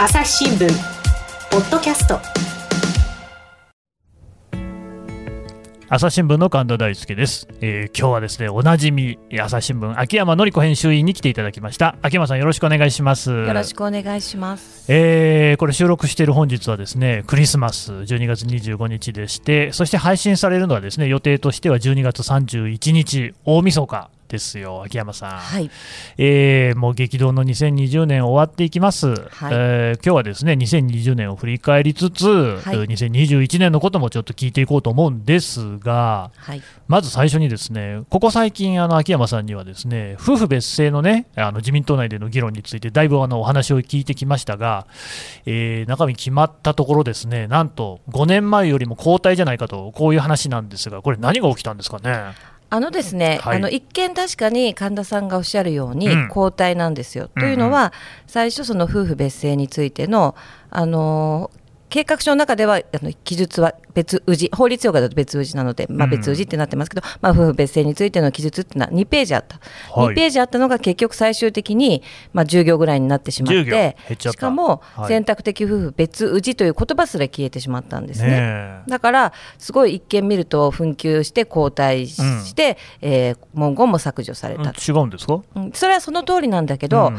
朝日新聞ポッドキャスト。朝日新聞の神田大輔です、えー、今日はですねおなじみ朝日新聞秋山紀子編集員に来ていただきました。秋山さんよろしくお願いします。よろしくお願いします。えー、これ収録している本日はですねクリスマス12月25日でしてそして配信されるのはですね予定としては12月31日大晦日ですよ、秋山さん。はい、えー、もう激動の2020年終わっていきます、はい、えー、今日はですね2020年を振り返りつつ、はい、2021年のこともちょっと聞いていこうと思うんですが、はい、まず最初にですねここ最近、あの秋山さんにはですね夫婦別姓のねあの自民党内での議論についてだいぶあのお話を聞いてきましたが、えー、中身決まったところですねなんと5年前よりも後退じゃないかとこういう話なんですがこれ何が起きたんですかね？あのですね、はい、あの一見確かに神田さんがおっしゃるように交代なんですよ。うん、というのは、最初その夫婦別姓についてのあの計画書の中ではあの記述は別氏法律用語だと別氏なので、まあ、別氏ってなってますけど、うん、まあ、夫婦別姓についての記述っていうのは2ページあった、はい、2ページあったのが結局最終的に、まあ、10行ぐらいになってしまってしかも選択的夫婦別氏という言葉すら消えてしまったんですね、ね、だからすごい一見見ると紛糾して交代して、うん、えー、文言も削除された、うん、違うんですか、うん、それはその通りなんだけど、うん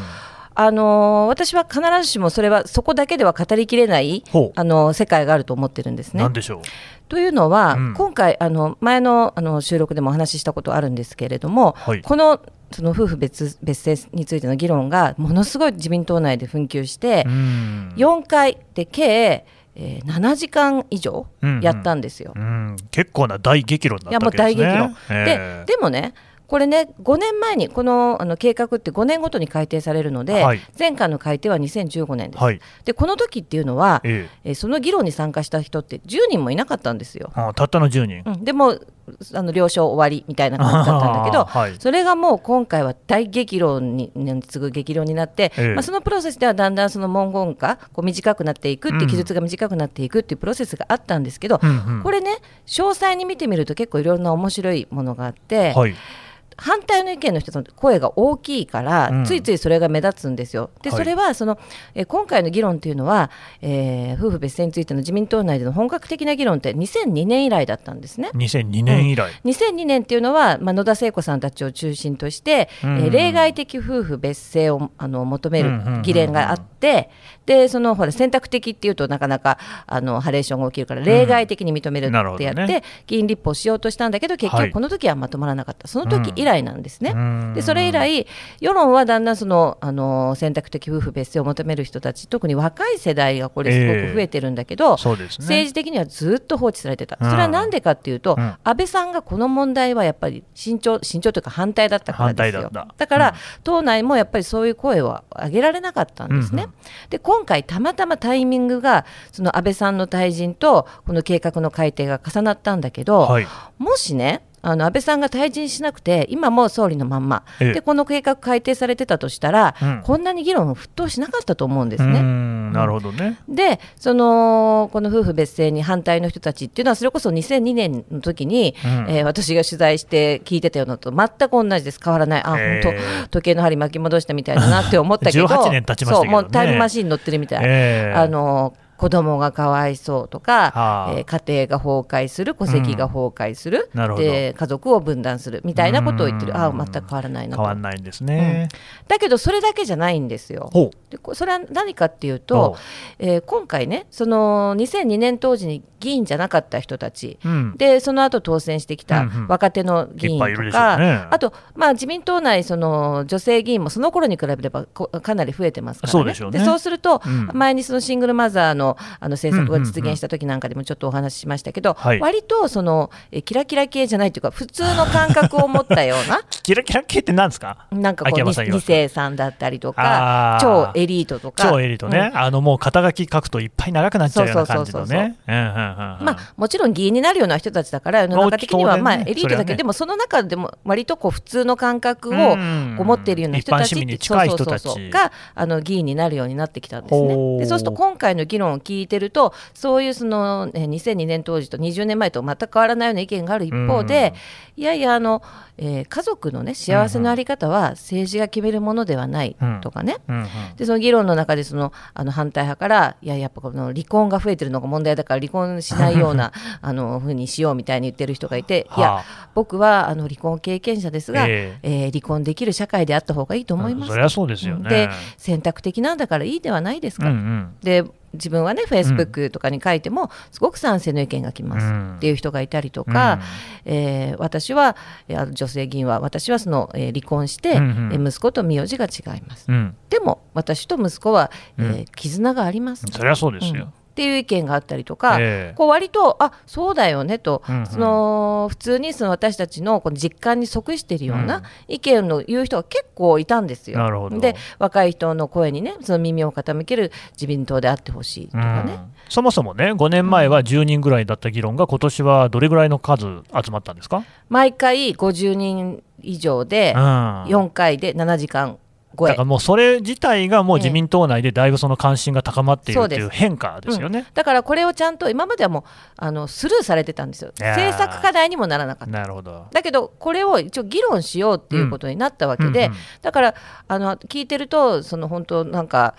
あの私は必ずしもそれはそこだけでは語りきれないあの世界があると思ってるんですね。でしょう？というのは、うん、今回あの前のあの収録でもお話ししたことあるんですけれども、はい、このその夫婦別別姓についての議論がものすごい自民党内で紛糾して、4回で計えー、7時間以上やったんですよ。うん。うん、結構な大激論だったわけですね。いやもう大激論、ででもねこれね、5年前に、このあの計画って5年ごとに改定されるので、はい、前回の改定は2015年です。はい、で、この時っていうのは、ええ。その議論に参加した人って10人もいなかったんですよ。あたったの10人、うん、でもあの了承終わりみたいな感じだったんだけど、はい、それがもう今回は大激論に次ぐ激論になって、えまあ、そのプロセスではだんだんその文言がこう短くなっていくって記述が短くなっていくっていうプロセスがあったんですけど、うんうん、これね詳細に見てみると結構いろんな面白いものがあって。はい反対の意見の人の声が大きいから、うん、ついついそれが目立つんですよ。で、それはその、え今回の議論というのは、えー、夫婦別姓についての自民党内での本格的な議論って2002年以来だったんですね。2002年以来、うん、2002年っていうのは、まあ、野田聖子さんたちを中心として、うん、えー、例外的夫婦別姓をあの求める議連があって、でそのほら選択的っていうとなかなかあのハレーションが起きるから例外的に認めるってやって、ね、議員立法しようとしたんだけど結局この時はまとまらなかった、その時以来なんですね。でそれ以来世論はだんだんそのあの選択的夫婦別姓を求める人たち特に若い世代がこれすごく増えてるんだけど、えーね、政治的にはずっと放置されてた、それはなんでかっていうと、うん、安倍さんがこの問題はやっぱり慎重慎重というか反対だったからですよ。だから、うん、党内もやっぱりそういう声を上げられなかったんですね。うんうん、で今回たまたまタイミングがその安倍さんの退陣とこの計画の改定が重なったんだけど、はい、もしねあの安倍さんが退陣しなくて、今も総理のまんま、でこの計画改定されてたとしたら、うん、こんなに議論沸騰しなかったと思うんですね。なるほどね。でその、この夫婦別姓に反対の人たちっていうのは、それこそ2002年の時に、うん、えー、私が取材して聞いてたようなと全く同じです、変わらない、あ、本当、時計の針巻き戻したみたいだなって思ったけど、年経ちましたね、そうもうタイムマシン乗ってるみたい。えー、あの子供がかわいそうとか、はあ、えー、家庭が崩壊する戸籍が崩壊する、うん、で家族を分断するみたいなことを言ってる。ああ全く変わらないなと。変わらないんですね、うん、だけどそれだけじゃないんですよ。でそれは何かっていうと、えー、今回ねその2002年当時に議員じゃなかった人たち、うん、でその後当選してきた若手の議員とか、うんうんね、あと、まあ、自民党内その女性議員もその頃に比べればかなり増えてますからね。そうで、ね、そうすると、前にそのシングルマザーのあの政策が実現した時なんかでもちょっとお話ししましたけど、うんうんうん、割とそのえキラキラ系じゃないというか普通の感覚を持ったようなキラキラ系って何ですかなんかこう2世さんだったりとか超エリートとか超エリートね、うん、あのもう肩書き書くといっぱい長くなっちゃうような感じのねまあもちろん議員になるような人たちだから世の中的にはまあエリートだけど、ね、でもその中でも割とこう普通の感覚をこう持っているような人たちそうそうそうそうがあの議員になるようになってきたんですねでそうすると今回の議論を聞いてるとそういうその、2002年当時と20年前と全く変わらないような意見がある一方で、いやいやあの、えー、家族のね幸せのあり方は政治が決めるものではないとかね、でその議論の中でそのあの反対派からいややっぱこの離婚が増えてるのが問題だから離婚しないような あのふうにしようみたいに言ってる人がいて、いや僕はあの離婚経験者ですが、えー、えー、離婚できる社会であった方がいいと思います。それはそうですよね。で選択的なんだからいいではないですか。うんうん、で自分はねフェイスブックとかに書いてもすごく賛成の意見が来ますっていう人がいたりとか、うん、えー、私は女性議員は私はその、えー、離婚して、うんうん、息子と名字が違います、うん、でも私と息子は、えー、絆があります、それはそうですよ、っていう意見があったりとか、えー、こう割とあそうだよねと、うんうん、その普通にその私たちのこの実感に即しているような意見の言う人が結構いたんですよ。うん、で若い人の声にねその耳を傾ける自民党であってほしいとかね、うん、そもそもね5年前は10人ぐらいだった議論が今年はどれぐらいの数集まったんですか？毎回50人以上で4回で7時間だからもうそれ自体がもう自民党内でだいぶその関心が高まっているという変化ですよね、うん、だからこれをちゃんと今まではもうあのスルーされてたんですよ。政策課題にもならなかった。なるほど。だけどこれを一応議論しようっていうことになったわけで、うん。うんうん、だからあの聞いてるとその本当なんか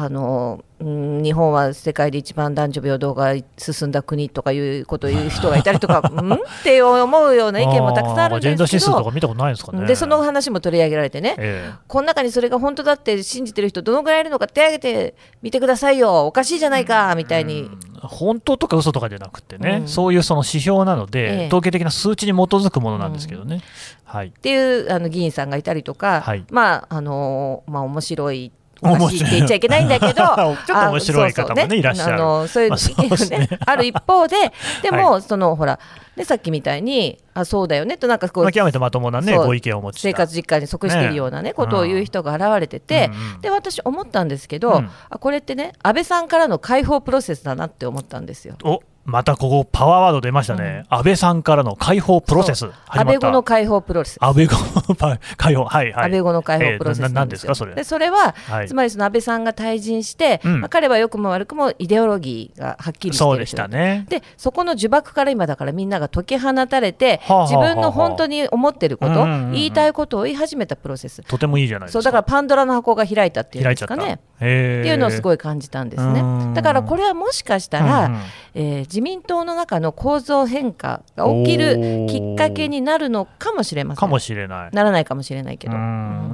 あのうん日本は世界で一番男女平等が進んだ国とかいうことを言う人がいたりとか、うん？って思うような意見もたくさんあるんですけど、ジェンダー指数とか見たことないですかね。で、その話も取り上げられてね、えー、この中にそれが本当だって信じてる人、どのぐらいいるのか手挙げてみてくださいよ、おかしいじゃないかみたいに。本当とか嘘とかじゃなくてね、うん、そういうその指標なので、えー、統計的な数値に基づくものなんですけどね。うん、はい、っていうあの議員さんがいたりとか、はい、まああのまあ面白いおかしいって言っちゃいけないんだけど ちょっと面白い方もね、ね、いらっしゃる。あのそういう意見がね、ある一方で でも、はい、そのほらでさっきみたいにあそうだよねとなんかこう、まあ、極めてまともなねご意見を持ち生活実感に即しているようなね、ねことを言う人が現れてて、うんうん、で私思ったんですけど、うん、あこれってね安倍さんからの解放プロセスだなって思ったんですよ。おまたここパワーワード出ましたね、うん、安倍さんからの解放プロセス安倍後の解放プロセス。安倍後の解放 はいはい。安倍後の解放プロセスなんですかそれ。でそれは、はい、つまりその安倍さんが退陣して、うん、まあ、彼は良くも悪くもイデオロギーがはっきりしてそうでしたね。でそこの呪縛から今だからみんなが解き放たれて、はあはあ、自分の本当に思ってること、言いたいことを言い始めたプロセス。とてもいいじゃないですか。そうだからパンドラの箱が開いたっていうんですかね。っていうのをすごい感じたんですね。だからこれはもしかしたら、うん、えー、自民党の中の構造変化が起きるきっかけになるのかもしれません。かもしれない。ならないかもしれないけど。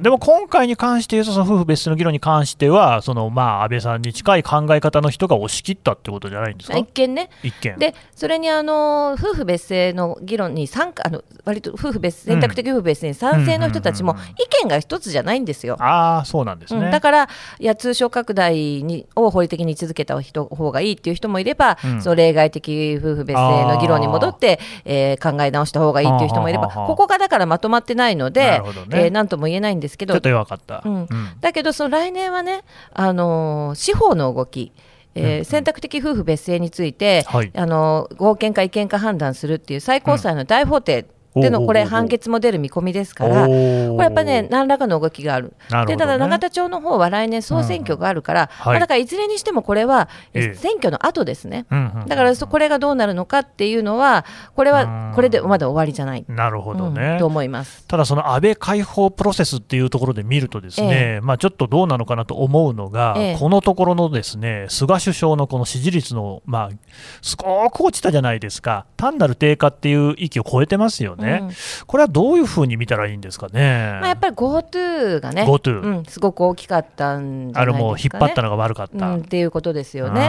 でも今回に関して言うと、その夫婦別姓の議論に関しては、そのまあ安倍さんに近い考え方の人が押し切ったってことじゃないんですか？一見ね。一見で、それにあの夫婦別姓の議論に参加、あの割と夫婦別選択的夫婦別姓に賛成の人たちも意見が一つじゃないんですよ。ああ、そうなんですね。だから、いや、通商拡大にを法理的に位置づけた人方がいいっていう人もいれば、うん、その例外的夫婦別姓の議論に戻って、えー、考え直した方がいいっていう人もいれば、ここがだからまとまってないので、ね。えー、なんとも言えないんですけど、ちょっと弱かった。うん、だけど、その来年はね、あのー、司法の動き、えー、選択的夫婦別姓について、はい、あの合憲か違憲か判断するっていう最高裁の大法廷でのこれ、判決も出る見込みですから、これやっぱりね、何らかの動きがある、るでただ、永田町の方は来年、総選挙があるから、うん。まあ、だからいずれにしてもこれは、選挙の後ですね、だからこれがどうなるのかっていうのは、これはこれでまだ終わりじゃない。なるほどね、うん、と思います。ただ、その安倍解放プロセスっていうところで見ると、ですね、ええ、まあ、ちょっとどうなのかなと思うのが、え、このところのですね菅首相のこの支持率の、まあ、すごく落ちたじゃないですか、単なる低下っていう域を超えてますよね。うん、これはどういうふうに見たらいいんですかね。まあ、やっぱり GoTo がね、GoTo、うん、すごく大きかったんじゃないですか、ね、あれも引っ張ったのが悪かった、うん、っていうことですよね。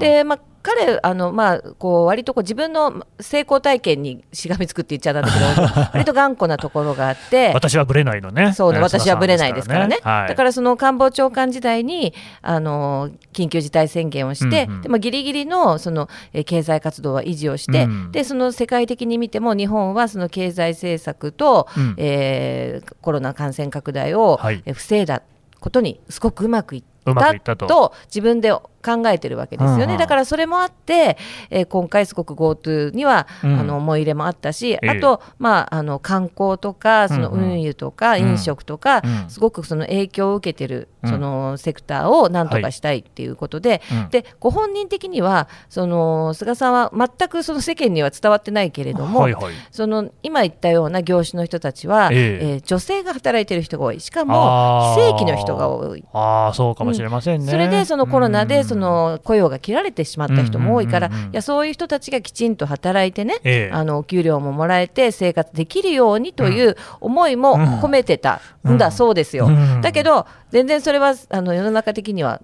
で、まあ彼あの、まあ、こう割とこう自分の成功体験にしがみつくって言っちゃなんだけど 割と頑固なところがあって私はぶれないのね。そうね私はぶれないですからね、はい、だからその官房長官時代にあの緊急事態宣言をして、うんうん、でもギリギリのその経済活動は維持をして、うん、でその世界的に見ても日本はその経済政策と、うん、えー、コロナ感染拡大を防いだことにすごくうまくい。ったと。自分で考えてるわけですよね、うんうん、だからそれもあって、えー、今回すごく GoTo には、うん、あの思い入れもあったし、えー、あと、まあ、あの観光とかその運輸とか飲食とか、うん。うん、すごくその影響を受けてるそのセクターをなんとかしたいっていうことで、はい。うん、でご本人的にはその菅さんは全くその世間には伝わってないけれども、はいはい、その今言ったような業種の人たちは、えー、えー、女性が働いてる人が多い。しかも非正規の人が多い。あそうかもしれませんね、うん、それでそのコロナでその雇用が切られてしまった人も多いから、いやそういう人たちがきちんと働いてね、えー、あのお給料ももらえて生活できるようにという思いも込めてたんだそうですよ。だけど全然それはあの世の中的には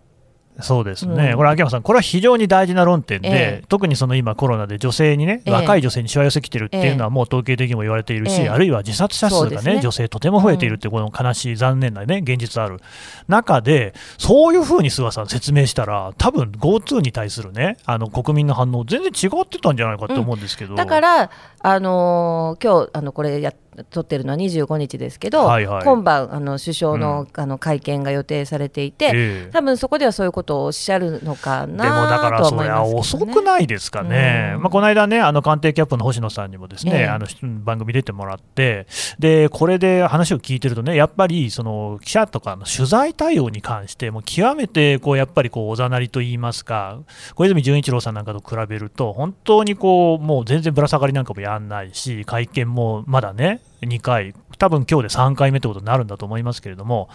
そうですね、うん、これ、秋山さん、これは非常に大事な論点で、えー、特にその今、コロナで女性にね、えー、若い女性にしわ寄せきてるっていうのは、もう統計的にも言われているし、えー、あるいは自殺者数がね、ね。女性、とても増えているっていう、この悲しい、残念なね、現実ある中で、そういうふうに菅さん、説明したら、多分 GoTo に対するね、あの国民の反応、全然違ってたんじゃないかと思うんですけど。うん、だからあのー、今日あのこれや撮ってるのは25日ですけど、はいはい、今晩あの首相のうん、あの会見が予定されていて、えー、多分そこではそういうことをおっしゃるのかなでもだからそれは遅くないですかね、うん、まあ、この間ね、あの官邸キャップの星野さんにもですね、え。ー、あの番組出てもらって、でこれで話を聞いてるとね、やっぱりその記者とかの取材対応に関して、も極めてこうやっぱりこうおざなりといいますか、小泉純一郎さんなんかと比べると、本当にこうもう全然ぶら下がりなんかもやらないし、会見もまだね、2回、多分今日で3回目ってことになるんだと思いますけれども、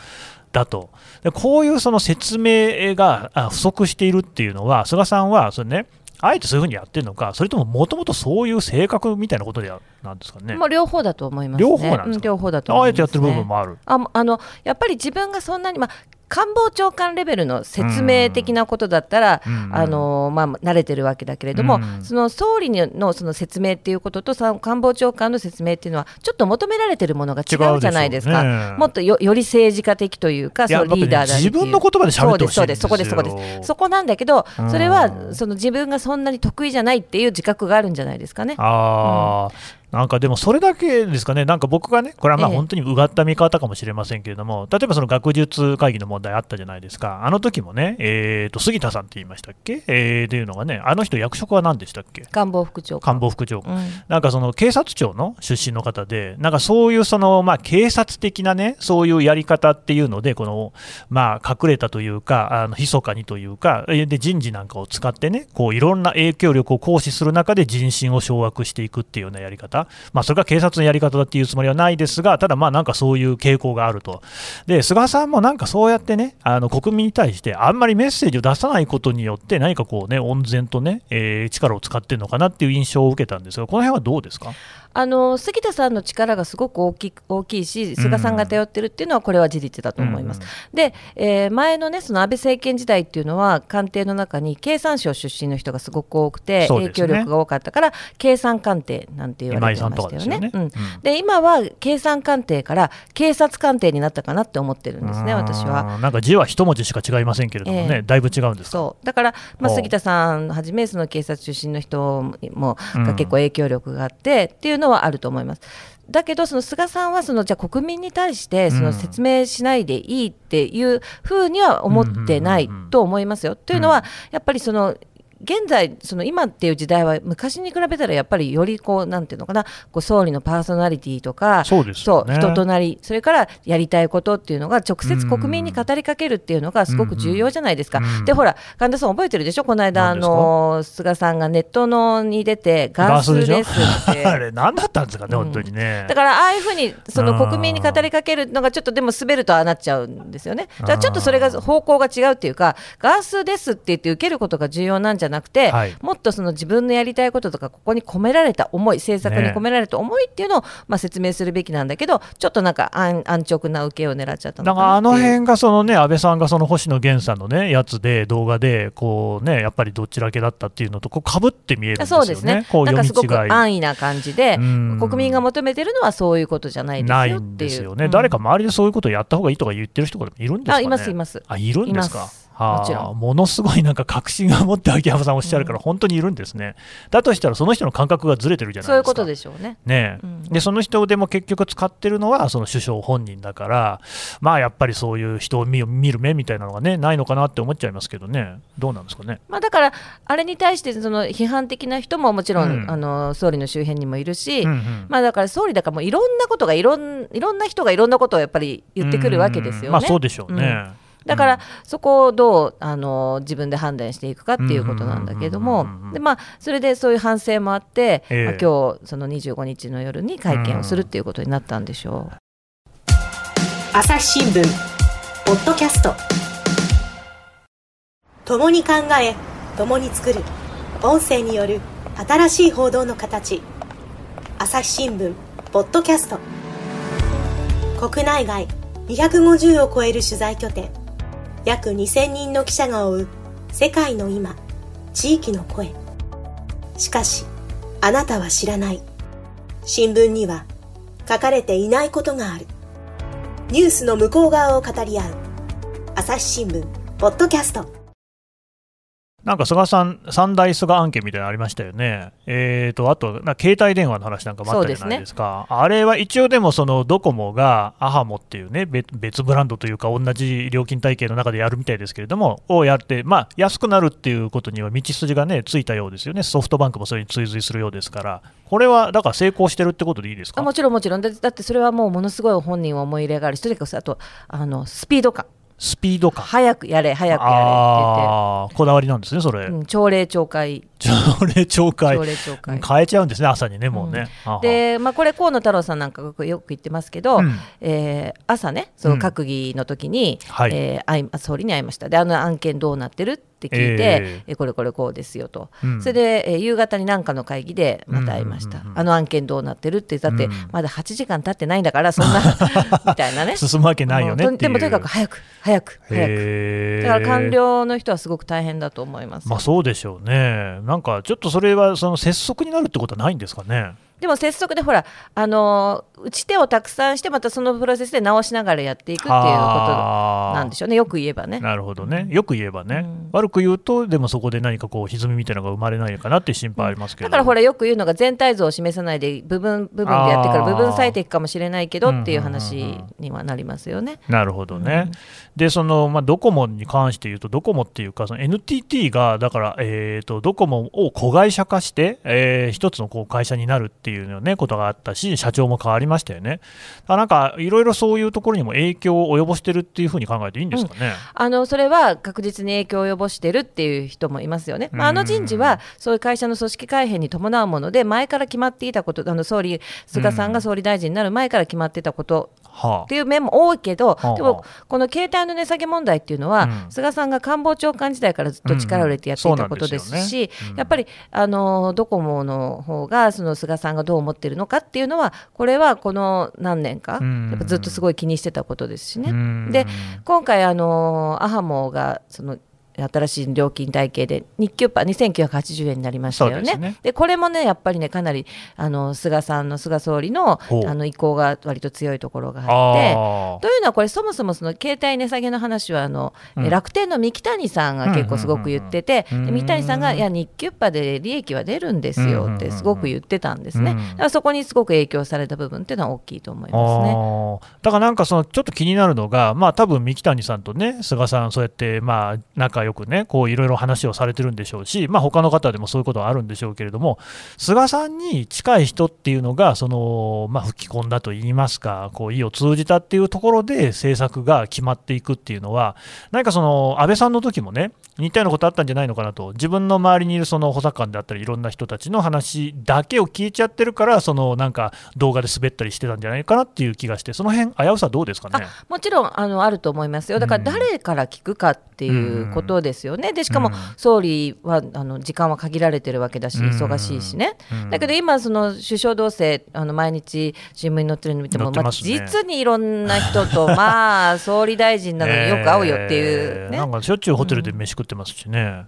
だと、でこういうその説明が不足しているっていうのは、菅さんはそれ、ね、あえてそういうふうにやってるのか、それとももともとそういう性格みたいなことでなんですかね。まあ、両方だと思います、ね、両方なんですか、両方だと、ね、あえてやってる部分もある。ああのやっぱり自分がそんなに、まあ、官房長官レベルの説明的なことだったら、あのまあ、慣れてるわけだけれども、その総理のその説明っていうことと官房長官の説明っていうのはちょっと求められてるものが違うじゃないですか、ね、もっとよより政治家的というかそのリーダーだ、ね、自分の言葉で喋ってほしいんですそこですそこですそこなんだけどそれはその自分がそんなに得意じゃないっていう自覚があるんじゃないですかね。あうんなんかでもそれだけですかね、なんか僕がね、これはまあ本当にうがった見方かもしれませんけれども、ええ、例えばその学術会議の問題あったじゃないですか、あの時もね、えー、と杉田さんって言いましたっけ、えー、っていうのがね、あの人、役職は何でしたっけ？官房副長官。官房副長官、うん、なんかその警察庁の出身の方で、なんかそういうその、まあ、警察的なね、そういうやり方っていうので、このまあ、隠れたというか、あの密かにというか、で人事なんかを使ってね、こういろんな影響力を行使する中で人心を掌握していくっていうようなやり方。まあ、それが警察のやり方だっていうつもりはないですが、ただ、なんかそういう傾向があると、で菅さんもなんかそうやってね、あの国民に対して、あんまりメッセージを出さないことによって、何かこうね、温然とね、えー、力を使ってるのかなっていう印象を受けたんですが、この辺はどうですか？あの杉田さんの力がすごく大き大きいし、菅さんが頼ってるっていうのは、これは事実だと思います。うん、で、えー、前のね、その安倍政権時代っていうのは、官邸の中に経産省出身の人がすごく多くて、ね、影響力が多かったから、経産官邸なんて言われてましたよね。うん、で今は経産官邸から警察官邸になったかなって思ってるんですね、私は。なんか字は一文字しか違いませんけれどもね、えー、だいぶ違うんですそう。だから、まあ、杉田さんはじめ、その警察出身の人も、が結構影響力があって、っていうのはあると思います。だけど、その菅さんはそのじゃ国民に対してその説明しないでいいっていうふうには思ってないと思いますよ。というのは、やっぱりその現在、その今っていう時代は昔に比べたらやっぱりよりこうなんていうのかなこう総理のパーソナリティとかそうです、ね、そう人となりそれからやりたいことっていうのが直接国民に語りかけるっていうのがすごく重要じゃないですか。でほら神田さん覚えてるでしょ？この間あの菅さんがネットのに出てガスですって。あれ何だったんですかね、本当にね。だからああいうふうにその国民に語りかけるのがちょっとでも滑るとああなっちゃうんですよね。だからちょっとそれが方向が違うっていうかガスですって言って受けることが重要なんじゃなくて、はい、もっとその自分のやりたいこととかここに込められた思い政策に込められた思いっていうのを、まあ、説明するべきなんだけどちょっとなんか安安直な受けを狙っちゃったのかなあの辺がそのね安倍さんがその星野源さんのねやつで動画でこうねやっぱりどちらけだったっていうのとこうかぶって見えるんですよね。そうですねなんかすごく安易な感じで国民が求めてるのはそういうことじゃないですよないんですよね、うん、誰か周りでそういうことをやった方がいいとか言ってる人がいるんですか、ね、あいますいます。あいるんですかもちろん。ものすごいなんか確信を持って秋山さんおっしゃるから、本当にいるんですね、だとしたらその人の感覚がずれてるじゃないですか。そういうことでしょうね。ね、うん、でその人でも結局使ってるのはその首相本人だから、まあ、やっぱりそういう人を見る目みたいなのが、ね、ないのかなって思っちゃいますけどね、どうなんですかね。まあ、だから、あれに対してその批判的な人ももちろん、うん、あの総理の周辺にもいるし、うんうん、まあ、だから総理だからもういろんなことがいろんいろんな人がいろんなことをやっぱり言ってくるわけですよね。まあ、そうでしょうね。だから、そこをどうあの自分で判断していくかっていうことなんだけれども、でまあ、それでそういう反省もあって、えー、まあ、今日その25日の夜に会見をするっていうことになったんでしょう。朝日新聞ポッドキャスト。共に考え共に作る。音声による新しい報道の形。朝日新聞ポッドキャスト。国内外250を超える取材拠点約2000人の記者が追う世界の今地域の声。しかしあなたは知らない。新聞には書かれていないことがある。ニュースの向こう側を語り合う朝日新聞ポッドキャスト。なんか菅さん、三大菅案件みたいなのありましたよね、えーと、あと、な携帯電話の話なんかもあったじゃないですか、すね、あれは一応でも、そのドコモがアハモっていうね、別ブランドというか、同じ料金体系の中でやるみたいですけれども、をやって、まあ、安くなるっていうことには道筋がね、ついたようですよね、ソフトバンクもそれに追随するようですから、これはだから成功してるってことでいいですか？もちろん、もちろんだ、だってそれはもうものすごい本人は思い入れがあるし、とにかくあとあのスピード感。スピード感。早くやれ早くやれって言って。こだわりなんですねそれ、うん、朝礼朝会。朝礼朝会。朝礼朝会。変えちゃうんですね朝にねもうね、うん、で、まあ、これ河野太郎さんなんかよく言ってますけど、うん、えー、朝ねその閣議の時に、うん、はい、えー、総理に会いました。であの案件どうなってるって聞いて、えー、これこれこうですよと、うん、それで、えー、夕方に何かの会議でまた会いました、あの案件どうなってるってだって、まだ8時間経ってないんだからそんな みたいなね。進むわけないよねでもとにかく早く早く早く。だから官僚の人はすごく大変だと思いますまあそうでしょうね。なんかちょっとそれはその拙速になるってことはないんですかねでも拙速でほらあの打ち手をたくさんしてまたそのプロセスで直しながらやっていくっていうことなんでしょうね。よく言えばね。なるほどね。よく言えばね、うん、悪く言うとでもそこで何かこう歪みみたいなのが生まれないのかなっていう心配ありますけど、だからほらよく言うのが全体像を示さないで部分部分でやってから部分最適かもしれないけどっていう話にはなりますよね、なるほどね、うん、でその、まあ、ドコモに関して言うとドコモっていうかその NTT がだから、えーと、ドコモを子会社化して、えー、一つのこう会社になるっていうの、ね、ことがあったし社長も変わりましたよね。なんかいろいろそういうところにも影響を及ぼしてるっていうふうに考えていいんですかね、うん、あのそれは確実に影響を及ぼしてるっていう人もいますよね、まあ、あの人事はそういう会社の組織改変に伴うもので前から決まっていたことあの総理菅さんが総理大臣になる前から決まってたことっていう面も多いけど、はあ、でもこの携帯の値下げ問題っていうのは、うん、菅さんが官房長官時代からずっと力を入れてやっていたことですし、うん。すねうん、やっぱりあのドコモの方がその菅さんがどう思ってるのかっていうのはこれはこの何年か、やっぱずっとすごい気にしてたことですしね。で今回あのアハモがその新しい料金体系で日給パー2980円になりましたよね。で、ね、これもねやっぱりねかなりあの菅さんの菅総理のあの意向が割と強いところがあってというのはこれそもそもその携帯値下げの話はあの、うん、楽天の三木谷さんが結構すごく言ってて、三木谷さんがいや日給パーで利益は出るんですよってすごく言ってたんですね。だからそこにすごく影響された部分っていうのは大きいと思いますね。だからなんかそのちょっと気になるのがまあ多分三木谷さんとね菅さんそうやってまあ仲良くねこういろいろ話をされてるんでしょうし、まあ、他の方でもそういうことはあるんでしょうけれども、菅さんに近い人っていうのが、そのまあ、吹き込んだといいますか、こう意を通じたっていうところで政策が決まっていくっていうのは、何かその安倍さんの時もね、似たようなことあったんじゃないのかなと、自分の周りにいるその補佐官であったり、いろんな人たちの話だけを聞いちゃってるから、そのなんか動画で滑ったりしてたんじゃないかなっていう気がして、その辺危うさどうですかね？もちろんあのあると思いますよ、だから誰から聞くかっていうことですよね、でしかも総理はあの時間は限られてるわけだし、忙しいしね、だけど今、その首相同棲、あの毎日新聞に載ってるの見ても、ね、まあ、実にいろんな人と、まあ、総理大臣なのによく会うよっていう、ね、なんかしょっちゅうホテルで飯食ってますしね。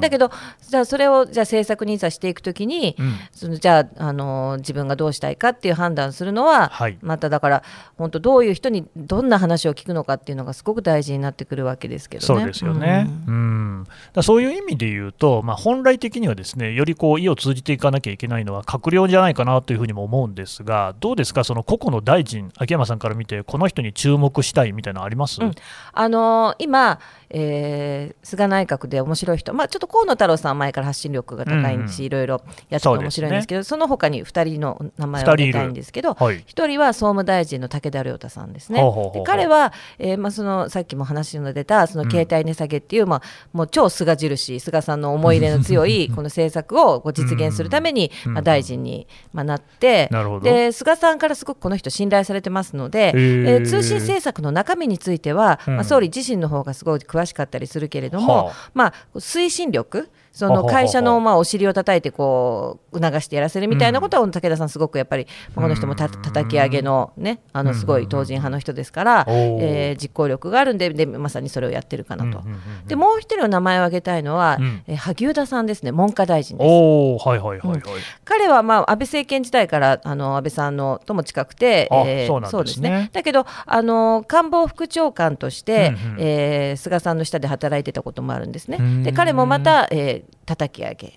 だけど、じゃあそれをじゃあ政策認査していくときに、うん、そのじゃああの自分がどうしたいかっていう判断するのは、はい、まただから、本当、どういう人にどんな話を聞くのかっていうのがすごく大事になってくるわけですけどね。そうですよね、ね。うん、うん。だそういう意味で言うと、まあ、本来的にはですねよりこう意を通じていかなきゃいけないのは閣僚じゃないかなというふうにも思うんですが、どうですか、その個々の大臣、秋山さんから見て、この人に注目したいみたいなのあります、うん、あのー、今、えー、菅内閣で面白い人、まあ、ちょっと河野太郎さんは前から発信力が高いし、うん、いろいろやってて面白いんですけど、そ、ね,、の他に2人の名前を挙げたいんですけど、1人は総務大臣の武田良太さんですね。で彼は、えーまあ、そのさっきも話の出たその携帯値下げっていう、うん、まあ、もう超菅印、菅さんの思い入れの強いこの政策を実現するために、まあ、大臣に、まあ、なって、で菅さんからすごくこの人信頼されてますので、えー、通信政策の中身については、まあ、総理自身の方がすごい詳しかったりするけれども、はあ、まあ、推進力その会社のまあお尻を叩いてこう促してやらせるみたいなことは武田さんすごくやっぱりこの人もた叩き上げのねあのすごい党人派の人ですから、えー、実行力があるんででまさにそれをやってるかなと。でもう一人の名前を挙げたいのは、え萩生田さんですね。文科大臣です。はいはいはいはい、彼はまあ安倍政権時代からあの安倍さんのとも近くて、えー、そうですね。だけどあの官房副長官として、えー、菅さんの下で働いてたこともあるんですね。で彼もまた、えー叩き上げ。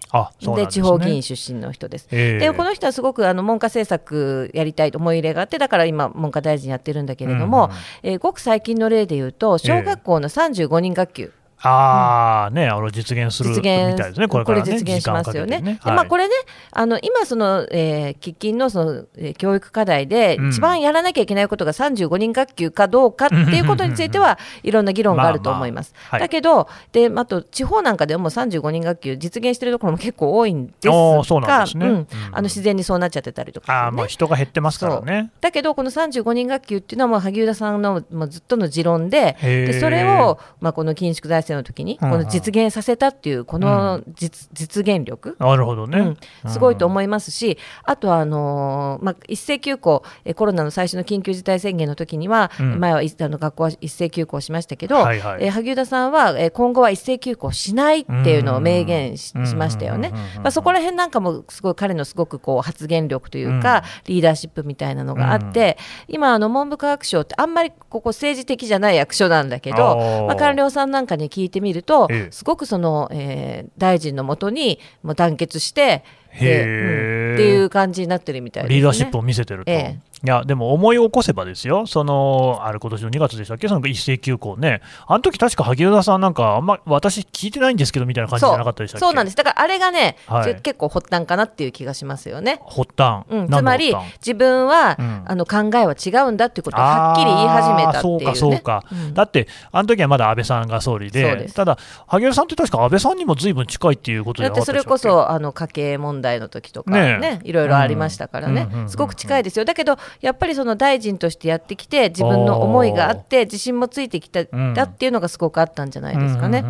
で、ね、地方議員出身の人です。えー、でこの人はすごくあの文科政策やりたいと思い入れがあってだから今文科大臣やってるんだけれども、うん、えー、ごく最近の例で言うと小学校の35人学級、ああ、ね、あの実現するみたいですね、これね、これ実現しますよね。ね。はい、まあ、これね、あの今その、えー、喫緊のその、えー、教育課題で、一番やらなきゃいけないことが35人学級かどうかっていうことについては、いろんな議論があると思います。だけど、であと地方なんかでも35人学級実現しているところも結構多いんですが、そうなんですね、うん、あの自然にそうなっちゃってたりとか、ね、あまあ人が減ってますからね。だけど、この35人学級っていうのはもう萩生田さんのもうずっとの持論で、でそれをまあこの緊縮財政の時にこの実現させたっていうこの実,、実現力。なるほどね、うん、すごいと思いますし、あとはあのー、まあ、一斉休校コロナの最初の緊急事態宣言の時には、うん、前はあの学校は一斉休校しましたけど、はえー、萩生田さんは、えー、今後は一斉休校しないっていうのを明言し,、ましたよね。まあ、そこら辺なんかもすごい彼のすごくこう発言力というか、リーダーシップみたいなのがあって、今あの文部科学省ってあんまりここ政治的じゃない役所なんだけど、まあ、官僚さんなんかに聞いてみると、すごくその、えー、大臣のもとにもう団結してへうん、っていう感じになってるみたいです、ね、リーダーシップを見せてると、ええ、いやでも思い起こせばですよ、そのあれ今年の2月でしたっけ、その一斉休校ね、あの時確か萩生田さんなんか、あんま私、聞いてないんですけどみたいな感じじゃなかったでしたっけ？そうなんです、だからあれがね、はい、結構発端かなっていう気がしますよね。発端、うん、つまり、自分は、うん、あの考えは違うんだっていうことをはっきり言い始めたっていう、ね、そうか、そうか、うん、だって、あの時はまだ安倍さんが総理で、ただ、萩生田さんって確か安倍さんにもずいぶん近いっていうことでだってそれこそあの家計問題の時とかね、ねいろいろありましたからね、すごく近いですよ。だけど、やっぱりその大臣としてやってきて自分の思いがあって自信もついてきた、だっていうのがすごくあったんじゃないですかね。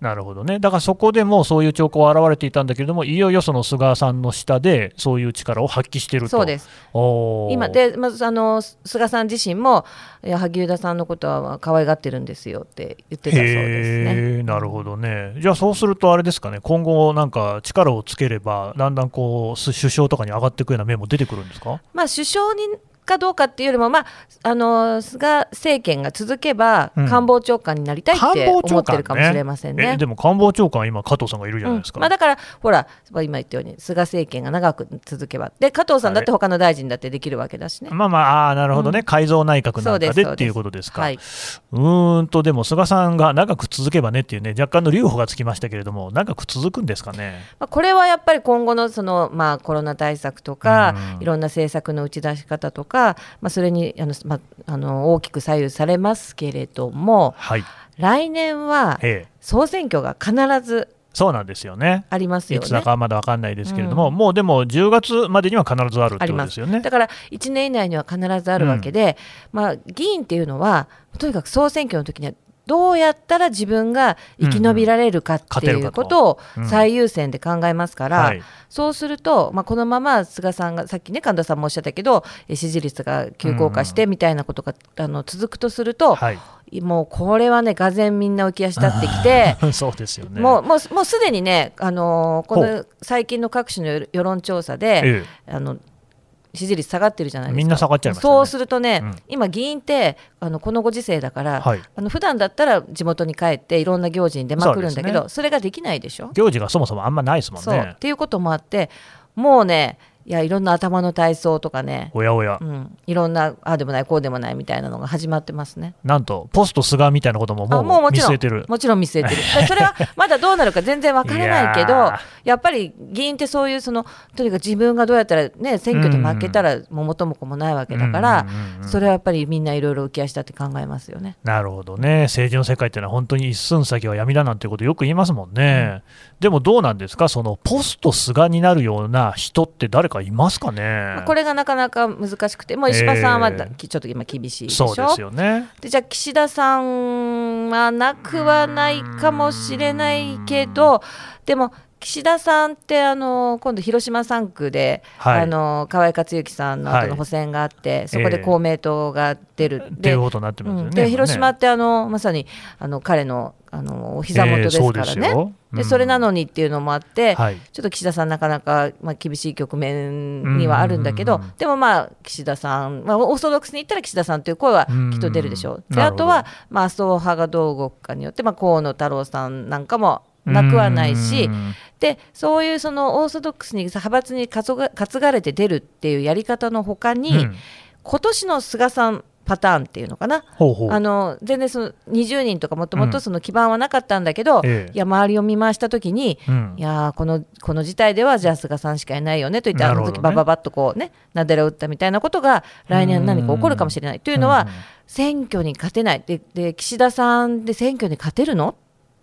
なるほどね。だからそこでもそういう兆候は現れていたんだけれどもいよいよその菅さんの下でそういう力を発揮していると。そうです。今で、まずあの菅さん自身も萩生田さんのことは可愛がってるんですよって言ってたそうですね。なるほどね。じゃあそうするとあれですかね。今後なんか力をつければだんだんこう首相とかに上がっていくような面も出てくるんですか、まあ、首相にかどうかっていうよりも、まあ、あの菅政権が続けば、官房長官になりたいって思ってるかもしれませんね。ねでも官房長官、今、加藤さんがいるじゃないですか。うん、まあ、だから、ほら、今言ったように、菅政権が長く続けば、で加藤さんだって他の大臣だってできるわけだしね。まあまあ、あなるほどね、うん、改造内閣なんかでっていうことですか。はい、うんと、でも菅さんが長く続けばねっていうね、若干の留保がつきましたけれども、長く続くんですかね。まあ、これはやっぱり今後のその、まあ、コロナ対策とか、いろんな政策の打ち出し方とか、まあ、それににあの、ま、あの大きく左右されますけれども、はい、来年は総選挙が必ずそうなんですよね。ありますよね。いつだかまだ分かんないですけれども、うん、もうでも10月までには必ずあるってことですよね。だから1年以内には必ずあるわけで、うん、まあ議員っていうのはとにかく総選挙の時にはどうやったら自分が生き延びられるかっていうことを最優先で考えますから、そうすると、まあ、このまま菅さんがさっきね神田さんもおっしゃったけど支持率が急降下してみたいなことが、あの続くとすると、はい、もうこれはね、がぜみんな浮き足立ってきて、そうですよね。もうもうもうすでにね、あのこの最近の各種の世論調査で、ええ、あの支持率下がってるじゃないですか。みんな下がっちゃいます、ね、そうするとね、うん、今議員ってあのこのご時世だから、はい、あの普段だったら地元に帰っていろんな行事に出まくるんだけどそ、ね,、れができないでしょ？行事がそもそもあんまないですもんね。っていうこともあってもうねいやいろんな頭の体操とかね。おやおや、うん、いろんなああでもないこうでもないみたいなのが始まってますね。なんとポスト菅みたいなことももう見据えてる。もちろん見据えてる。それはまだどうなるか全然わからないけどやっぱり議員ってそういうそのとにかく自分がどうやったらね選挙で負けたらも元も子もないわけだから、それはやっぱりみんないろいろ浮き足立って考えますよね。なるほどね。政治の世界っていうのは本当に一寸先は闇だなんてことよく言いますもんね、うん。でもどうなんですか、そのポスト菅になるような人って誰かいますかね。これがなかなか難しくて、もう石破さんは、ちょっと今、厳しいでしょ、そうですよね。でじゃあ、岸田さんはなくはないかもしれないけど、でも、岸田さんってあの今度、広島3区で、はい、あの河井克行さんの後の補選があって、はい、そこで公明党が出る、えー、でいうことになってますよね、で広島ってあのまさにあの彼のあのお膝元ですからね、えー、そでそれなのにっていうのもあって、はい、ちょっと岸田さん、なかなか、まあ、厳しい局面にはあるんだけど、でもまあ、岸田さん、まあ、オーソドックスに言ったら岸田さんという声はきっと出るでしょう。であとは、まあ、麻生派がどう動くかによって、まあ、河野太郎さんなんかもなくはないし、でそういうそのオーソドックスに派閥に担がれて出るっていうやり方のほかに、うん、今年の菅さんパターンっていうのかな、あの全然その20人とかもともとその基盤はなかったんだけど、うん、いや周りを見回したときに、うん、いやこのこの事態ではじゃあ菅さんしかいないよねと言って、あの時ばばばっとこうねなでら打ったみたいなことが来年何か起こるかもしれないというのは、選挙に勝てない。でで岸田さんで選挙に勝てるの？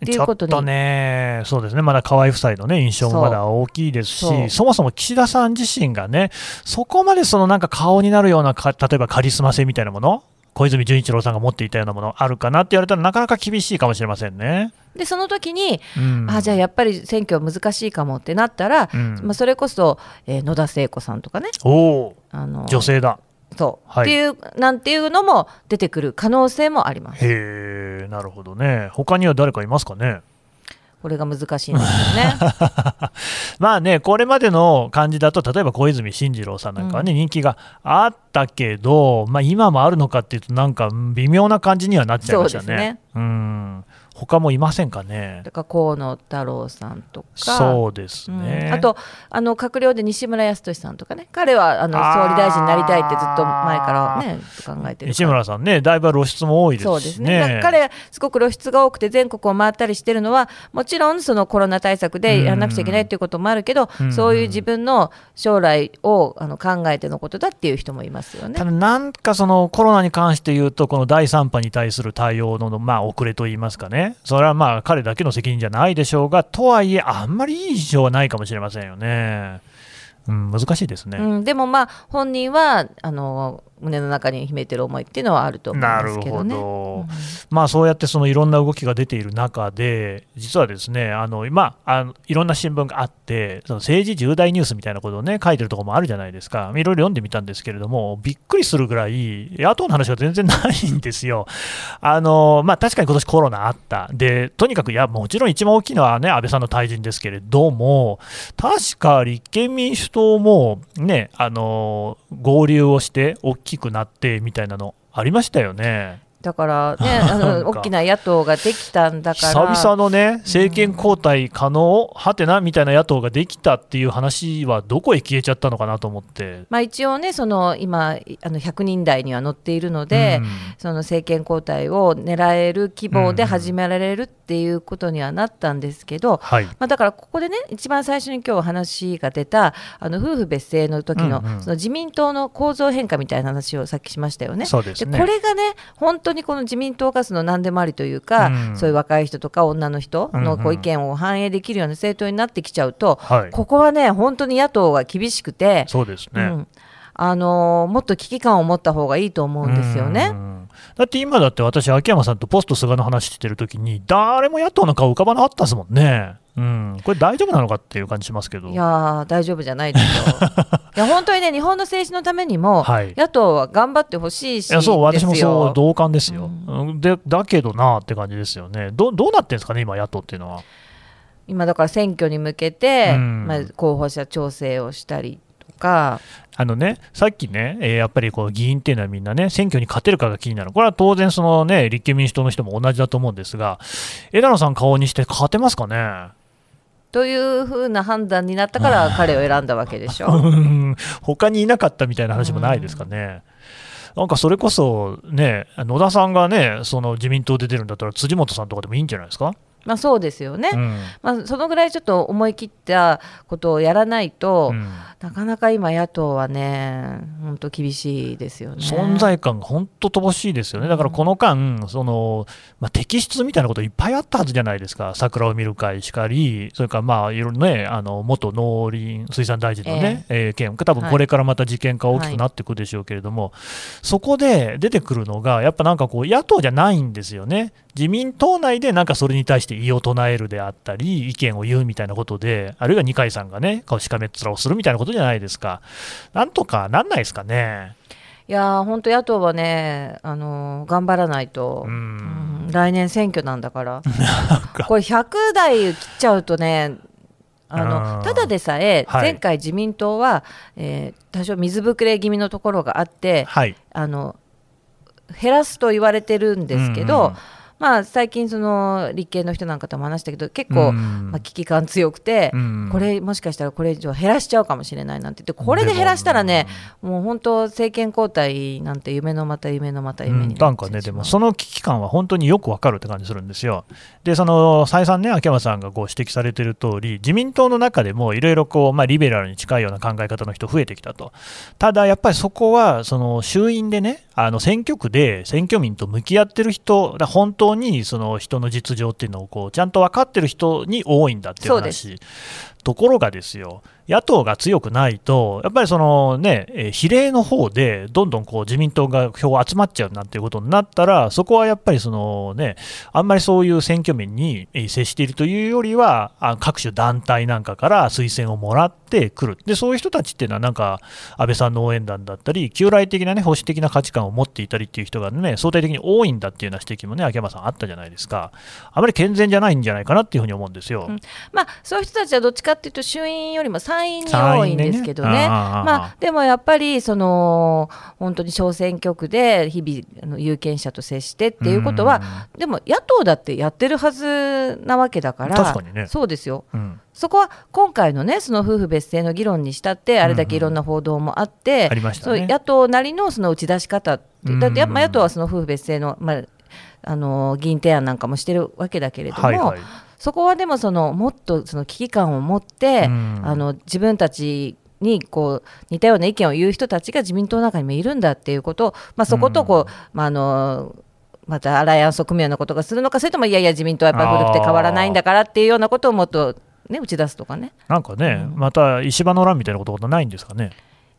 っていうことちょっとね、そうですね、まだ河合夫妻の、ね、印象もまだ大きいですし、そもそも岸田さん自身がね、そこまでそのなんか顔になるようなか、例えばカリスマ性みたいなもの、小泉純一郎さんが持っていたようなものあるかなって言われたら、なかなか厳しいかもしれませんね。でその時に、うん、あじゃあやっぱり選挙は難しいかもってなったら、うん、まあ、それこそ、えー、野田聖子さんとかね。おあの女性だそう、はい、っていうなんていうのも出てくる可能性もあります。へえなるほどね。他には誰かいますかね？これが難しいんですよね。まあね、これまでの感じだと、例えば小泉進次郎さんなんかはね、うん、人気があったけど、まあ、今もあるのかっていうと、なんか微妙な感じにはなっちゃいましたね。ねうん他もいませんかね。だから河野太郎さんとか、そうですね。うん、あとあの閣僚で西村康稔さんとかね、彼はあの総理大臣になりたいってずっと前からね考えてる西村さんね、だいぶ露出も多いです、ね、そうですね。彼すごく露出が多くて全国を回ったりしてるのは、もちろんそのコロナ対策でやらなくちゃいけないっていうこともあるけど、うそういう自分の将来をあの考えてのことだっていう人もいますよね。ただなんかそのコロナに関して言うと、この第3波に対する対応のまあ遅れといいますかね。それはまあ彼だけの責任じゃないでしょうが、とはいえ、あんまりいい事情はないかもしれませんよね。うん、難しいですね、うん、でもまあ本人はあの胸の中に秘めてる思いっていうのはあると思うんですけど、ね、なるほど、うん、まあ、そうやってそのいろんな動きが出ている中で、実はですねあの、まあ、あのいろんな新聞があって、その政治重大ニュースみたいなことを、ね、書いてるところもあるじゃないですか、いろいろ読んでみたんですけれども、びっくりするぐらい、野党の話が全然ないんですよ。あのまあ、確かに今年コロナあった、でとにかくいや、もちろん一番大きいのは、ね、安倍さんの退陣ですけれども、確か立憲民主党も、ね、あの合流をして大きくなってみたいなのありましたよね。だから ね、あの大きな野党ができたんだから、久々のね、政権交代可能、はてな？みたいな野党ができたっていう話は、どこへ消えちゃったのかなと思って、まあ、一応ね、その今、あの100人台には乗っているので、うん、その政権交代を狙える規模で始められるっていうことにはなったんですけど、はい、まあ、だからここでね、一番最初に今日話が出た、あの夫婦別姓の時の、その自民党の構造変化みたいな話をさっきしましたよね。そうですね。これがね本当にこの自民党がその何でもありというか、うん、そういう若い人とか女の人のこう意見を反映できるような政党になってきちゃうと、うんここはね本当に野党が厳しくてそうですね、うん、あのー、もっと危機感を持った方がいいと思うんですよね。だって今だって私、秋山さんとポスト菅の話してるときに、誰も野党の顔浮かばなかったですもんね。うん、これ大丈夫なのかっていう感じしますけど。いや大丈夫じゃないですよ。いや本当にね日本の政治のためにも、はい、野党は頑張ってほしいしいやそう私もそう同感ですよ。うん、でだけどなって感じですよね。どどうなってんですかね今野党っていうのは。今だから選挙に向けて、うん、まあ、候補者調整をしたりとか。あのね、さっきね、えー、やっぱりこう議員っていうのはみんなね、選挙に勝てるかが気になる、これは当然、そのね、立憲民主党の人も同じだと思うんですが、枝野さん顔にして勝てますかね？というふうな判断になったから、彼を選んだわけでしょ。他にいなかったみたいな話もないですかね。なんかそれこそね、野田さんがね、その自民党で出るんだったら、辻元さんとかでもいいんじゃないですか？まあ、そうですよね、うん、まあ、そのぐらいちょっと思い切ったことをやらないと、うん、なかなか今、野党はね、本当厳しいですよね。存在感が本当乏しいですよね、だからこの間、そのまあ、摘出みたいなこといっぱいあったはずじゃないですか、桜を見る会しかり、それからまあいろいろね、あの元農林水産大臣のね、えー、えー、件、多分これからまた事件化大きくなっていくでしょうけれども、はい、そこで出てくるのが、やっぱなんかこう、野党じゃないんですよね。自民党内でなんかそれに対して異を唱えるであったり、意見を言うみたいなことで、あるいは二階さんがね、こうしかめっ面をするみたいなことじゃないですか。なんとかなんないですかね。いや本当野党はね、あの頑張らないと、うん、来年選挙なんだから、これ100台切っちゃうとね、あのただでさえ、前回、自民党は、えー、多少水ぶくれ気味のところがあって、はい、あの減らすと言われてるんですけど、うんうんまあ、最近その立憲の人なんかとも話したけど結構、まあ、危機感強くて、これもしかしたらこれ以上減らしちゃうかもしれないなんて。言ってこれで減らしたらねもう本当政権交代なんて夢のまた夢のまた夢になん。かねでもその危機感は本当によくわかるって感じするんですよ。でその再三ね秋山さんがこう指摘されている通り自民党の中でもいろいろこうまあリベラルに近いような考え方の人増えてきたと。ただやっぱりそこはその衆院でねあの選挙区で選挙民と向き合ってる人本当にその人の実情っていうのをこうちゃんと分かってる人に多いんだっていう話。ところがですよ野党が強くないと、やっぱりそのね、比例の方でどんどんこう自民党が票集まっちゃうなんていうことになったら、そこはやっぱりそのね、あんまりそういう選挙民に接しているというよりは、各種団体なんかから推薦をもらってくる。で、そういう人たちっていうのはなんか、安倍さんの応援団だったり、旧来的なね、保守的な価値観を持っていたりっていう人がね、相対的に多いんだっていうような指摘もね、秋山さんあったじゃないですか。あまり健全じゃないんじゃないかなっていうふうに思うんですよ。うん、まあ、そういう人たちはどっちかっていうと、衆院よりも参院に多いんですけどね、ね。まあ、でもやっぱりその本当に小選挙区で日々あの有権者と接してっていうことは、でも野党だってやってるはずなわけだから、ね、そうですよ。うん。そこは今回のねその夫婦別姓の議論にしたってあれだけいろんな報道もあって、うんうんね、そう野党なりのその打ち出し方だってやっぱ野党はその夫婦別姓の、まあ、あの議員提案なんかもしてるわけだけれども、はいはい、そこはでもそのもっとその危機感を持って、あの自分たちにこう似たような意見を言う人たちが自民党の中にもいるんだっていうことを、まあ、そことこう、まあ、あのまたアライアンスを組むようなことがするのかそれともいやいや自民党はやっぱり古くて変わらないんだからっていうようなことをもっと、ね、打ち出すとかね。なんかね、うん、また石破の乱みたいなことないんですかね。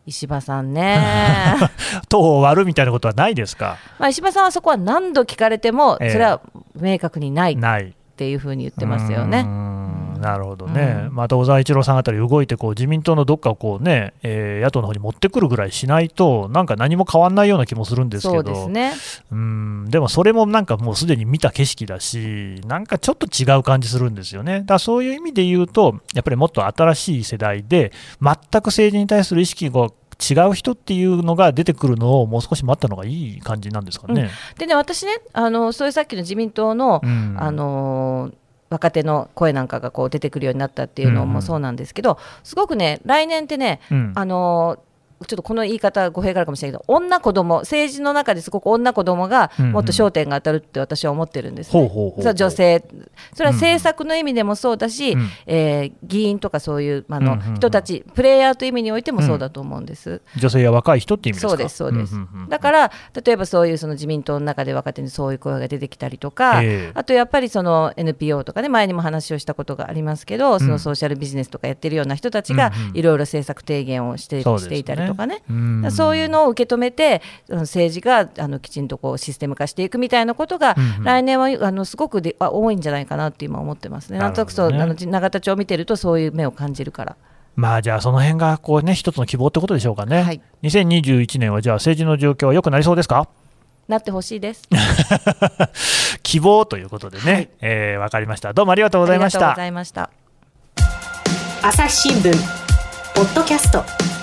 石破さんね。党を割るみたいなことはないですか、まあ、石破さんはそこは何度聞かれても、それは明確にない。ないっていうふうに言ってますよね。なるほどね、うん、また小沢一郎さんあたり動いてこう自民党のどっかをこう、ねえー、野党の方に持ってくるぐらいしないと、なんか何も変わらないような気もするんですけど、そうですね、うん。でもそれもなんかもうすでに見た景色だし、なんかちょっと違う感じするんですよね。だからそういう意味で言うと、やっぱりもっと新しい世代で、全く政治に対する意識が違う人っていうのが出てくるのをもう少し待ったのがいい感じなんですかね。うん、でね私ねあのそういうさっきの自民党の、うん、あの若手の声なんかがこう出てくるようになったっていうのもそうなんですけど、うん、すごくね来年ってね、あのちょっとこの言い方語弊があるかもしれないけど女子供政治の中ですごく女子供がもっと焦点が当たるって私は思ってるんです、ね、そ女性。それは政策の意味でもそうだし、うん、えー、議員とかそういうあの、人たちプレイヤーという意味においてもそうだと思うんです、うん、女性や若い人って意味ですか？そうですそうです、だから例えばそういうその自民党の中で若手にそういう声が出てきたりとか、えー、あとやっぱりその NPO とかね前にも話をしたことがありますけどそのソーシャルビジネスとかやってるような人たちがいろいろ政策提言をして,、していたりとかね、うん、そういうのを受け止めて政治があのきちんとこうシステム化していくみたいなことが、うん、来年はあのすごくであ多いんじゃないかなって今思ってますね。なんとなくそう、ね、あの永田町を見てるとそういう目を感じるから。まあじゃあその辺がこうね一つの希望ってことでしょうかね。はい、2021年はじゃあ政治の状況は良くなりそうですか？なってほしいです。希望ということでね、はい、えー、わかりました。どうもありがとうございました。ありがとうございました。朝日新聞ポッドキャスト。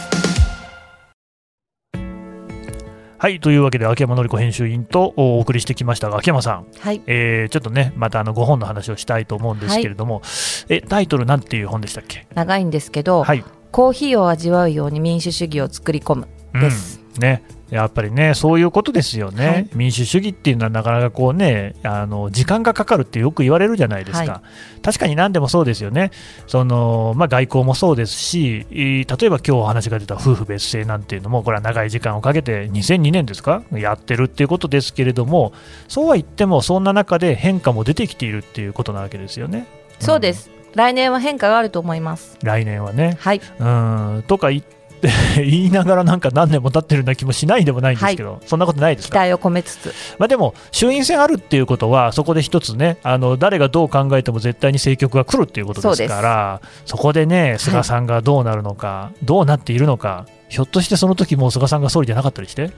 はいというわけで秋山紀子編集員とお送りしてきましたが秋山さん、はい。えー、ちょっとねまたあの5本の話をしたいと思うんですけれども、はい、えタイトルなんていう本でしたっけ？長いんですけど、はい、コーヒーを味わうように民主主義を作り込むです。うん、ねやっぱりね、そういうことですよね、はい、民主主義っていうのはなかなかこうね、あの時間がかかるってよく言われるじゃないですか、はい、確かに何でもそうですよね、そのまあ、外交もそうですし、例えば今日お話が出た夫婦別姓なんていうのも、これは長い時間をかけて、2002年ですか、やってるっていうことですけれども、そうは言っても、そんな中で変化も出てきているっていうことなわけですよね。そうです、うん、来年は変化があると思います。来年はね。はい。うん。とか言ってって 言いながらなんか何年も経ってるような気もしないでもないんですけど、はい、そんなことないですか？期待を込めつつ、まあ、でも衆院選あるっていうことはそこで一つねあの誰がどう考えても絶対に政局が来るっていうことですからそこでね菅さんがどうなるのか、はい、どうなっているのかひょっとしてその時も菅さんが総理じゃなかったりして？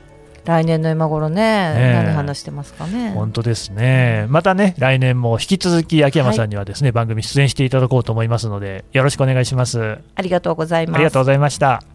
来年の今頃ね、ね何話してますかね。本当ですね。またね、来年も引き続き秋山さんにはですね、はい、番組出演していただこうと思いますので、よろしくお願いします。ありがとうございます。ありがとうございました。